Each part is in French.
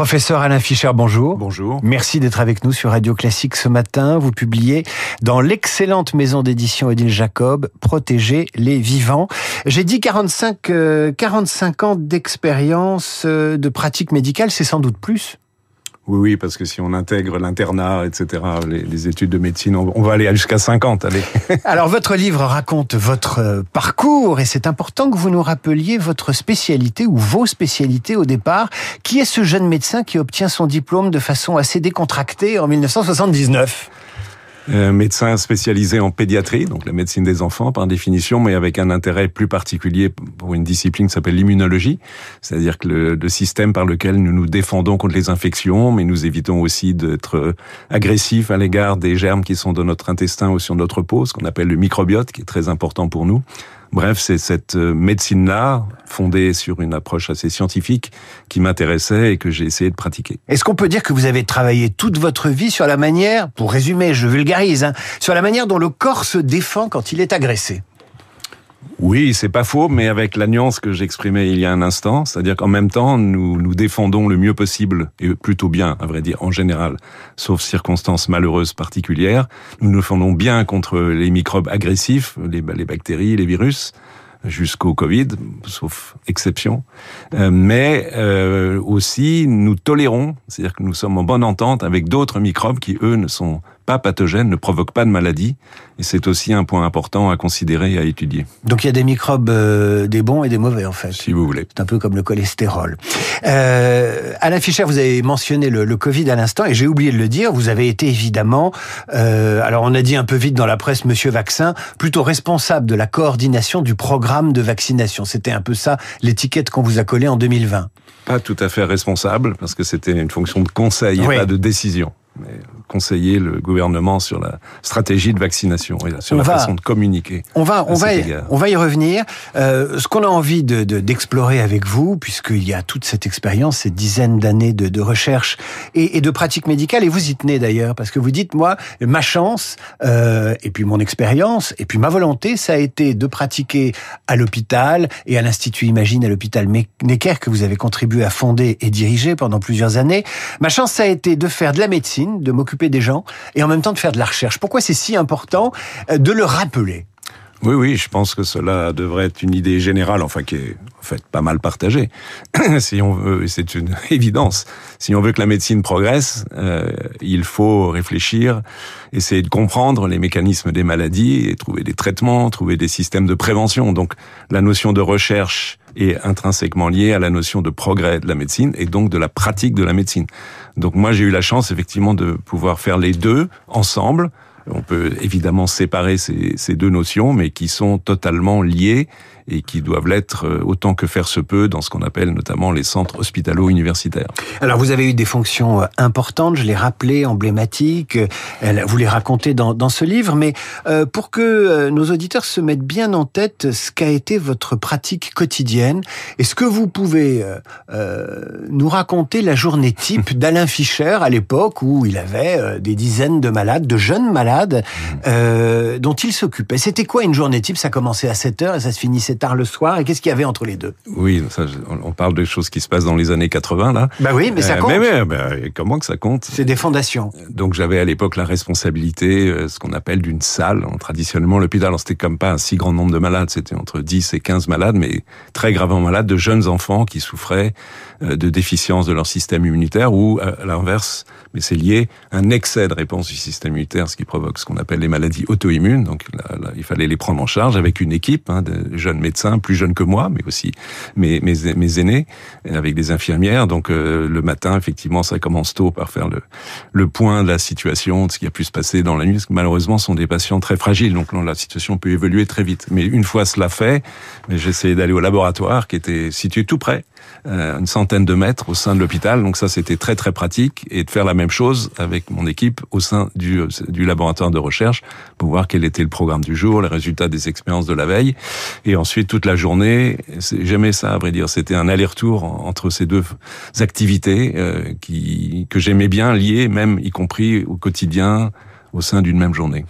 Professeur Alain Fischer, bonjour. Bonjour. Merci d'être avec nous sur Radio Classique ce matin. Vous publiez dans l'excellente maison d'édition Odile Jacob, Protéger les vivants. J'ai dit 45, 45 euh, ans d'expérience euh, de pratique médicale, c'est sans doute plus. Oui, oui, parce que si on intègre l'internat, etc., les, études de médecine, on, va aller jusqu'à 50. Allez. Alors, votre livre raconte votre euh, parcours et c'est important que vous nous rappeliez votre spécialité ou vos spécialités au départ. Qui est ce jeune médecin qui obtient son diplôme de façon assez décontractée en 1979 euh, médecin spécialisé en pédiatrie, donc la médecine des enfants par définition, mais avec un intérêt plus particulier pour une discipline qui s'appelle l'immunologie, c'est-à-dire que le, le, système par lequel nous nous défendons contre les infections, mais nous évitons aussi d'être agressifs à l'égard des germes qui sont dans notre intestin ou sur notre peau, ce qu'on appelle le microbiote, qui est très important pour nous. Bref, c'est cette euh, médecine-là, fondée sur une approche assez scientifique, qui m'intéressait et que j'ai essayé de pratiquer. Est-ce qu'on peut dire que vous avez travaillé toute votre vie sur la manière, pour résumer, je vulgarise, hein, sur la manière dont le corps se défend quand il est agressé? Oui, c'est pas faux, mais avec la nuance que j'exprimais il y a un instant, c'est-à-dire qu'en même temps, nous nous défendons le mieux possible, et plutôt bien, à vrai dire, en général, sauf circonstances malheureuses particulières. Nous nous défendons bien contre les microbes agressifs, les, les bactéries, les virus, jusqu'au Covid, sauf exception. Euh, mais euh, aussi, nous tolérons, c'est-à-dire que nous sommes en bonne entente avec d'autres microbes qui, eux, ne sont pas pathogènes, ne provoquent pas de maladie. Et c'est aussi un point important à considérer et à étudier. Donc il y a des microbes, euh, des bons et des mauvais en fait. Si vous voulez. C'est un peu comme le cholestérol. Euh, Alain Fischer, vous avez mentionné le, le Covid à l'instant et j'ai oublié de le dire. Vous avez été évidemment, euh, alors on a dit un peu vite dans la presse, Monsieur Vaccin, plutôt responsable de la coordination du programme de vaccination. C'était un peu ça l'étiquette qu'on vous a collée en 2020. Pas tout à fait responsable parce que c'était une fonction de conseil et pas de décision mais conseiller le gouvernement sur la stratégie de vaccination et sur la façon de communiquer. On va, on va, y, on va y revenir. Euh, ce qu'on a envie de d'explorer avec vous, puisqu'il y a toute cette expérience, ces dizaines d'années de, de, recherche et, et, de pratique médicale, et vous y tenez d'ailleurs, parce que vous dites, moi, ma chance, euh, et puis mon expérience, et puis ma volonté, ça a été de pratiquer à l'hôpital et à l'Institut Imagine, à l'hôpital Necker, que vous avez contribué à fonder et diriger pendant plusieurs années. Ma chance, ça a été de faire de la médecine de m'occuper des gens et en même temps de faire de la recherche. Pourquoi c'est si important euh, de le rappeler? Oui, oui, je pense que cela devrait être une idée générale, enfin qui est en fait pas mal partagée. si on veut, c'est une évidence, si on veut que la médecine progresse, euh, il faut réfléchir, essayer de comprendre les mécanismes des maladies et trouver des traitements, trouver des systèmes de prévention. Donc la notion de recherche est intrinsèquement liée à la notion de progrès de la médecine et donc de la pratique de la médecine. Donc moi j'ai eu la chance effectivement de pouvoir faire les deux ensemble. On peut évidemment séparer ces, deux notions, mais qui sont totalement liées et qui doivent l'être euh, autant que faire se peut dans ce qu'on appelle notamment les centres hospitalo-universitaires. Alors vous avez eu des fonctions euh, importantes, je l'ai rappelé, emblématiques, euh, vous les racontez dans, dans ce livre, mais pour que nos auditeurs se mettent bien en tête ce qu'a été votre pratique quotidienne, est-ce que vous pouvez euh, nous raconter la journée type d'Alain Fischer à l'époque où il avait des dizaines de malades, de jeunes malades, euh, dont il s'occupait? C'était quoi une journée type? Ça commençait à 7 heures et ça se finissait tard le soir. Et qu'est-ce qu'il y avait entre les deux? Oui, ça, on parle des choses qui se passent dans les années 80 là. Bah oui, mais ça euh, compte. mais, mais, comment que ça compte? C'est des fondations. Donc j'avais à l'époque la responsabilité, euh, ce qu'on appelle d'une salle. Traditionnellement, l'hôpital, c'était comme pas un si grand nombre de malades, c'était entre 10 et 15 malades, mais très gravement malades, de jeunes enfants qui souffraient de déficience de leur système immunitaire ou à l'inverse, mais c'est lié, un excès de réponse du système immunitaire, ce qui provoque ce qu'on appelle les maladies auto-immunes. Donc là, il fallait les prendre en charge avec une équipe hein, de jeunes médecins, plus jeunes que moi, mais aussi mes, mes, mes aînés, avec des infirmières. Donc euh, le matin, effectivement, ça commence tôt par faire le, le point de la situation, de ce qui a pu se passer dans la nuit. Parce que malheureusement, ce sont des patients très fragiles, donc la situation peut évoluer très vite. Mais une fois cela fait, j'essayais d'aller au laboratoire qui était situé tout près, euh, une centaine de mètres au sein de l'hôpital. Donc ça, c'était très très pratique et de faire la même chose avec mon équipe au sein du, du laboratoire de recherche pour voir quel était le programme du jour, les résultats des expériences de la veille. Et ensuite, toute la journée, j'aimais ça, à vrai dire. C'était un aller-retour entre ces deux activités euh, qui que j'aimais bien lier, même y compris au quotidien au sein d'une même journée.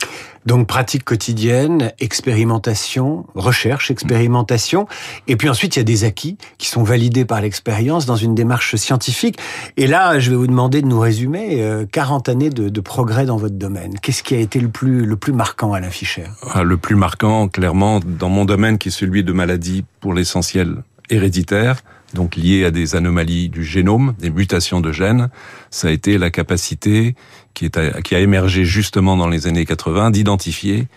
Donc pratique quotidienne, expérimentation, recherche, expérimentation, et puis ensuite il y a des acquis qui sont validés par l'expérience dans une démarche scientifique. Et là, je vais vous demander de nous résumer 40 euh, années de, progrès dans votre domaine. Qu'est-ce qui a été le plus le plus marquant à Fischer? Ah, Le plus marquant, clairement, dans mon domaine qui est celui de maladies pour l'essentiel héréditaires, donc liées à des anomalies du génome, des mutations de gènes, ça a été la capacité qui, est qui a émergé justement dans les années 80 d'identifier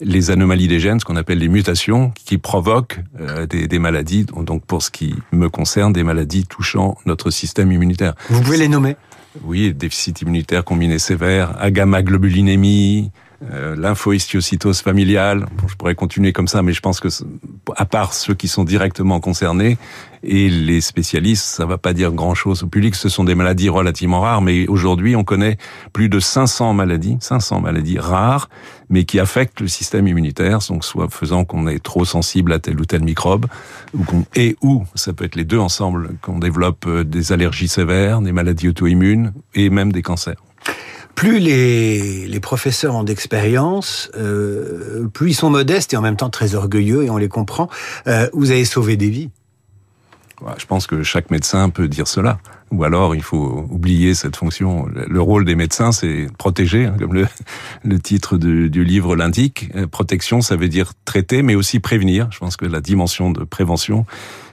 les anomalies des gènes, ce qu'on appelle les mutations, qui provoquent euh, des, des, maladies, donc pour ce qui me concerne, des maladies touchant notre système immunitaire. Vous pouvez les nommer? Oui, déficit immunitaire combiné sévère, agamaglobulinémie, euh, lymphohistiocytose familiale. Bon, je pourrais continuer comme ça, mais je pense que, à part ceux qui sont directement concernés et les spécialistes, ça va pas dire grand-chose au public. Ce sont des maladies relativement rares, mais aujourd'hui, on connaît plus de 500 maladies, 500 maladies rares, mais qui affectent le système immunitaire, donc soit faisant qu'on est trop sensible à tel ou tel microbe, ou et ou ça peut être les deux ensemble, qu'on développe euh, des allergies sévères, des maladies auto-immunes et même des cancers plus les, les professeurs ont d'expérience, euh, plus ils sont modestes et en même temps très orgueilleux, et on les comprend. Euh, vous avez sauvé des vies. Je pense que chaque médecin peut dire cela. Ou alors, il faut oublier cette fonction. Le rôle des médecins, c'est protéger, hein, comme le, le titre du, du livre l'indique. Euh, protection, ça veut dire traiter, mais aussi prévenir. Je pense que la dimension de prévention,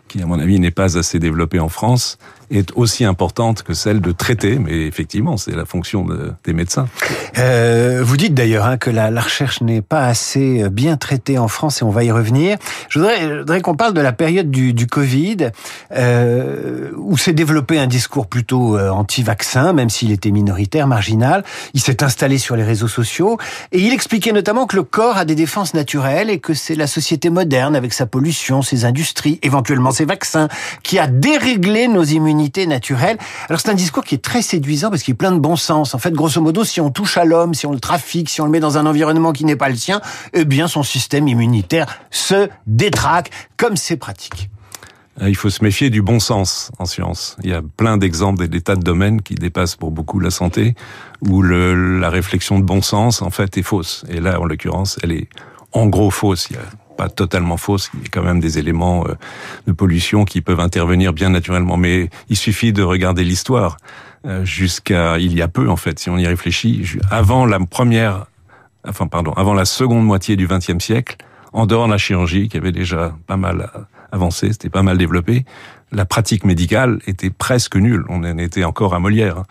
qui à mon avis n'est pas assez développée en France, est aussi importante que celle de traiter, mais effectivement, c'est la fonction de, des médecins. Euh, vous dites d'ailleurs hein, que la, recherche n'est pas assez bien traitée en France, et on va y revenir. Je voudrais, qu'on parle de la période du, Covid, euh, où s'est développé un discours plutôt euh, anti-vaccin, même s'il était minoritaire, marginal. Il s'est installé sur les réseaux sociaux, et il expliquait notamment que le corps a des défenses naturelles, et que c'est la société moderne, avec sa pollution, ses industries, éventuellement ses vaccins, qui a déréglé nos immunités naturelle. Alors c'est un discours qui est très séduisant parce qu'il est plein de bon sens. En fait, grosso modo, si on touche à l'homme, si on le trafique, si on le met dans un environnement qui n'est pas le sien, eh bien son système immunitaire se détraque, comme c'est pratique. Euh, il faut se méfier du bon sens en science. Il y a plein d'exemples des tas de domaines qui dépassent pour beaucoup la santé, où la réflexion de bon sens, en fait, est fausse. Et là, en l'occurrence, elle est en gros fausse. Il pas totalement fausse. Il y a quand même des éléments euh, de pollution qui peuvent intervenir bien naturellement. Mais il suffit de regarder l'histoire euh, jusqu'à il y a peu en fait, si on y réfléchit, avant la première, enfin pardon, avant la seconde moitié du XXe siècle, en dehors de la chirurgie qui avait déjà pas mal avancé, c'était pas mal développé, la pratique médicale était presque nulle. On en était encore à Molière.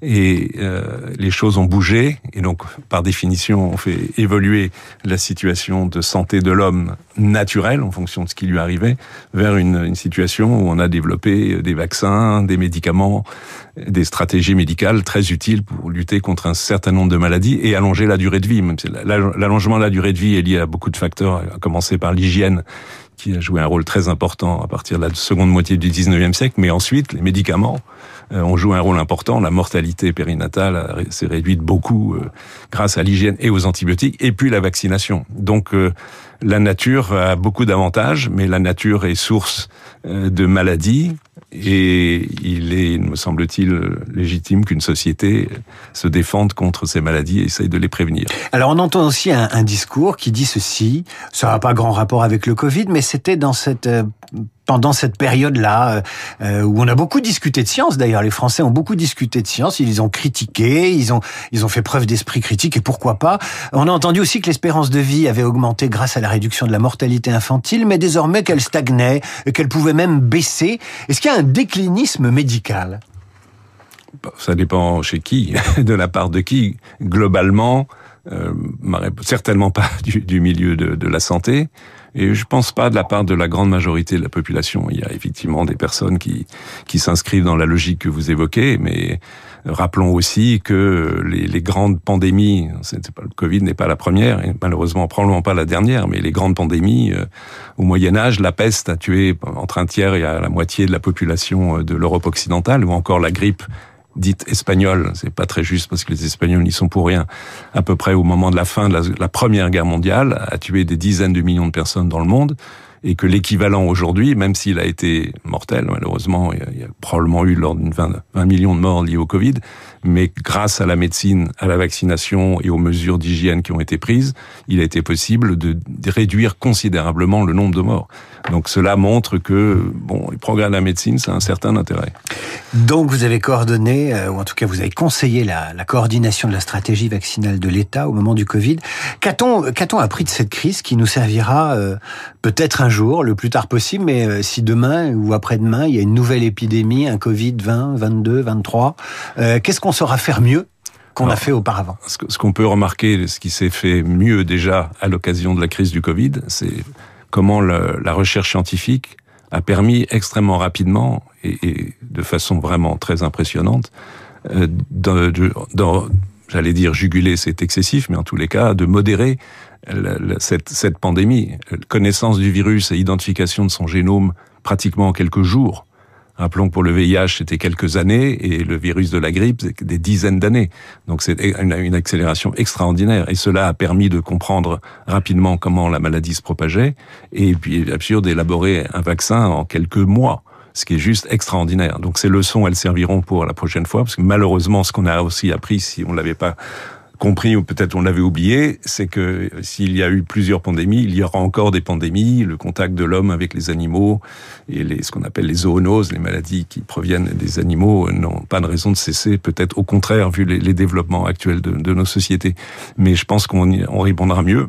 Et euh, les choses ont bougé, et donc par définition, on fait évoluer la situation de santé de l'homme naturel, en fonction de ce qui lui arrivait, vers une, une, situation où on a développé des vaccins, des médicaments, des stratégies médicales très utiles pour lutter contre un certain nombre de maladies et allonger la durée de vie. L'allongement de la durée de vie est lié à beaucoup de facteurs, à commencer par l'hygiène qui a joué un rôle très important à partir de la seconde moitié du 19e siècle, mais ensuite les médicaments euh, ont joué un rôle important. La mortalité périnatale s'est réduite beaucoup euh, grâce à l'hygiène et aux antibiotiques, et puis la vaccination. Donc euh, la nature a beaucoup d'avantages, mais la nature est source de maladies et il est, me semble-t-il, légitime qu'une société se défende contre ces maladies et essaye de les prévenir. Alors on entend aussi un, un discours qui dit ceci, ça n'a pas grand rapport avec le Covid, mais c'était dans cette euh, pendant cette période-là, euh, euh, où on a beaucoup discuté de science. D'ailleurs, les Français ont beaucoup discuté de science. Ils ont critiqué, ils ont ils ont fait preuve d'esprit critique et pourquoi pas. On a entendu aussi que l'espérance de vie avait augmenté grâce à la réduction de la mortalité infantile, mais désormais qu'elle stagnait, qu'elle pouvait même baisser. Est-ce qu'il y a un déclinisme médical? Ça dépend chez qui, de la part de qui. Globalement, euh, certainement pas du, du milieu de, de la santé. Et je pense pas de la part de la grande majorité de la population. Il y a effectivement des personnes qui, qui s'inscrivent dans la logique que vous évoquez, mais rappelons aussi que les, les grandes pandémies, pas, le Covid n'est pas la première, et malheureusement probablement pas la dernière, mais les grandes pandémies, euh, au Moyen Âge, la peste a tué entre un tiers et la moitié de la population euh, de l'Europe occidentale, ou encore la grippe dite espagnole, c'est pas très juste parce que les Espagnols n'y sont pour rien, à peu près au moment de la fin de la, Première Guerre mondiale, a tué des dizaines de millions de personnes dans le monde. et que l'équivalent aujourd'hui, même s'il a été mortel, malheureusement, il y a, probablement eu lors d'une 20, 20 millions de morts liés au Covid, mais grâce à la médecine, à la vaccination et aux mesures d'hygiène qui ont été prises, il a été possible de réduire considérablement le nombre de morts. Donc cela montre que bon, les progrès de la médecine, ça a un certain intérêt. Donc vous avez coordonné, euh, ou en tout cas vous avez conseillé la, la coordination de la stratégie vaccinale de l'État au moment du Covid. Qu'a-t-on qu'a-t-on appris de cette crise qui nous servira euh, peut-être un jour, le plus tard possible, mais euh, si demain ou après-demain il y a une nouvelle épidémie, un Covid 20, 22, 23, qu'est-ce qu'on saura faire mieux qu'on a fait auparavant? Ce qu'on peut remarquer, ce qui s'est fait mieux déjà à l'occasion de la crise du Covid, c'est comment la recherche scientifique a permis extrêmement rapidement et, de façon vraiment très impressionnante euh, j'allais dire juguler, c'est excessif, mais en tous les cas, de modérer cette, cette pandémie. Connaissance du virus et identification de son génome pratiquement en quelques jours Rappelons que pour le VIH, c'était quelques années et le virus de la grippe, des dizaines d'années. Donc c'est une accélération extraordinaire et cela a permis de comprendre rapidement comment la maladie se propageait et puis bien sûr d'élaborer un vaccin en quelques mois ce qui est juste extraordinaire. Donc ces leçons, elles serviront pour la prochaine fois, parce que malheureusement, ce qu'on a aussi appris, si on l'avait pas compris, ou peut-être on l'avait oublié, c'est que s'il y a eu plusieurs pandémies, il y aura encore des pandémies, le contact de l'homme avec les animaux et les, ce qu'on appelle les zoonoses, les maladies qui proviennent des animaux, n'ont pas de raison de cesser, peut-être au contraire, vu les, les développements actuels de, de, nos sociétés. Mais je pense qu'on on répondra mieux.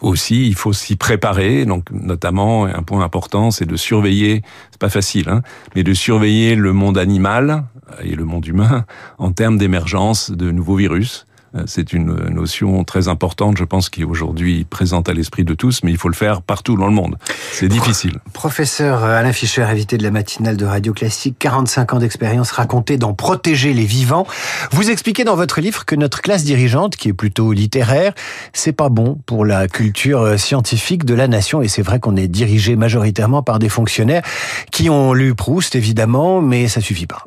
Aussi, il faut s'y préparer. Donc, notamment, un point important, c'est de surveiller. C'est pas facile, hein, mais de surveiller le monde animal et le monde humain en termes d'émergence de nouveaux virus. Euh, c'est une notion très importante, je pense, qui est aujourd'hui présente à l'esprit de tous, mais il faut le faire partout dans le monde. C'est difficile. Professeur Alain Fischer, invité de la matinale de Radio Classique, 45 ans d'expérience racontée dans Protéger les vivants. Vous expliquez dans votre livre que notre classe dirigeante, qui est plutôt littéraire, c'est pas bon pour la culture scientifique de la nation. Et c'est vrai qu'on est dirigé majoritairement par des fonctionnaires qui ont lu Proust, évidemment, mais ça suffit pas.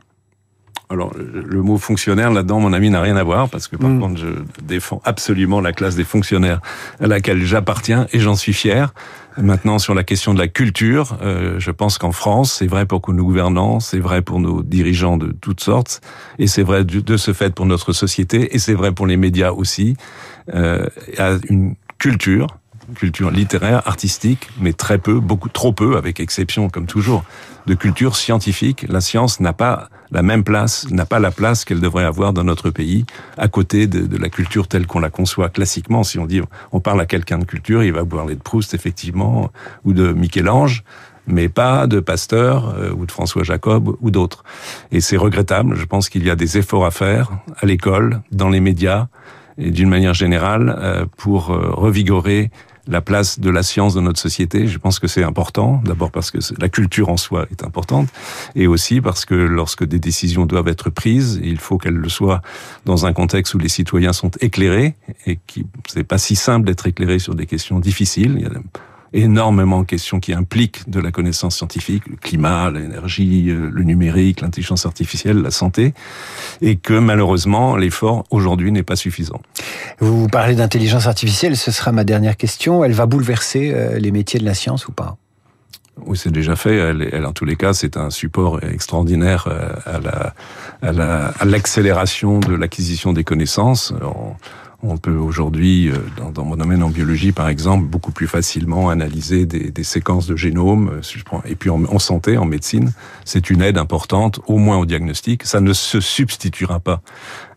Alors, le mot fonctionnaire, là-dedans, mon ami, n'a rien à voir, parce que par mm. contre, je défends absolument la classe des fonctionnaires à laquelle j'appartiens, et j'en suis fier. Maintenant, sur la question de la culture, euh, je pense qu'en France, c'est vrai pour nos gouvernants, c'est vrai pour nos dirigeants de toutes sortes, et c'est vrai de ce fait pour notre société, et c'est vrai pour les médias aussi, euh, a une culture culture littéraire, artistique, mais très peu, beaucoup trop peu, avec exception comme toujours, de culture scientifique. La science n'a pas la même place, n'a pas la place qu'elle devrait avoir dans notre pays, à côté de, de la culture telle qu'on la conçoit classiquement. Si on dit, on parle à quelqu'un de culture, il va parler de Proust, effectivement, ou de Michel-Ange, mais pas de Pasteur euh, ou de François Jacob ou d'autres. Et c'est regrettable. Je pense qu'il y a des efforts à faire à l'école, dans les médias et d'une manière générale euh, pour euh, revigorer la place de la science dans notre société. Je pense que c'est important, d'abord parce que la culture en soi est importante, et aussi parce que lorsque des décisions doivent être prises, il faut qu'elles le soient dans un contexte où les citoyens sont éclairés, et qui c'est pas si simple d'être éclairé sur des questions difficiles. Énormément de questions qui impliquent de la connaissance scientifique, le climat, l'énergie, euh, le numérique, l'intelligence artificielle, la santé, et que malheureusement l'effort aujourd'hui n'est pas suffisant. Vous parlez d'intelligence artificielle, ce sera ma dernière question. Elle va bouleverser euh, les métiers de la science ou pas? Oui, c'est déjà fait. Elle, elle, en tous les cas, c'est un support extraordinaire euh, à la à l'accélération de l'acquisition des connaissances. On peut aujourd'hui, euh, dans, dans, mon domaine en biologie par exemple, beaucoup plus facilement analyser des, des séquences de génome. Euh, si je prends, et puis en, en santé, en médecine, c'est une aide importante, au moins au diagnostic. Ça ne se substituera pas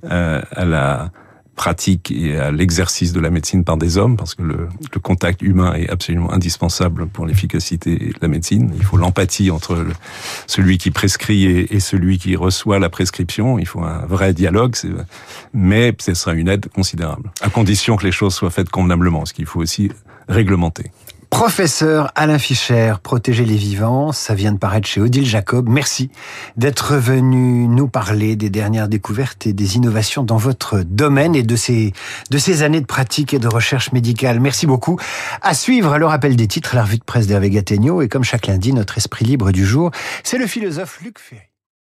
euh, à la pratique et à l'exercice de la médecine par des hommes, parce que le, le contact humain est absolument indispensable pour l'efficacité de la médecine. Il faut l'empathie entre celui qui prescrit et, et, celui qui reçoit la prescription. Il faut un vrai dialogue, mais ce sera une aide considérable, à condition que les choses soient faites convenablement, ce qu'il faut aussi réglementer. Professeur Alain Fischer, Protéger les vivants, ça vient de paraître chez Odile Jacob. Merci d'être venu nous parler des dernières découvertes et des innovations dans votre domaine et de ces, de ces années de pratique et de recherche médicale. Merci beaucoup. À suivre le rappel des titres, la revue de presse d'Hervé Gattegno et comme chaque lundi, notre esprit libre du jour, c'est le philosophe Luc Ferry.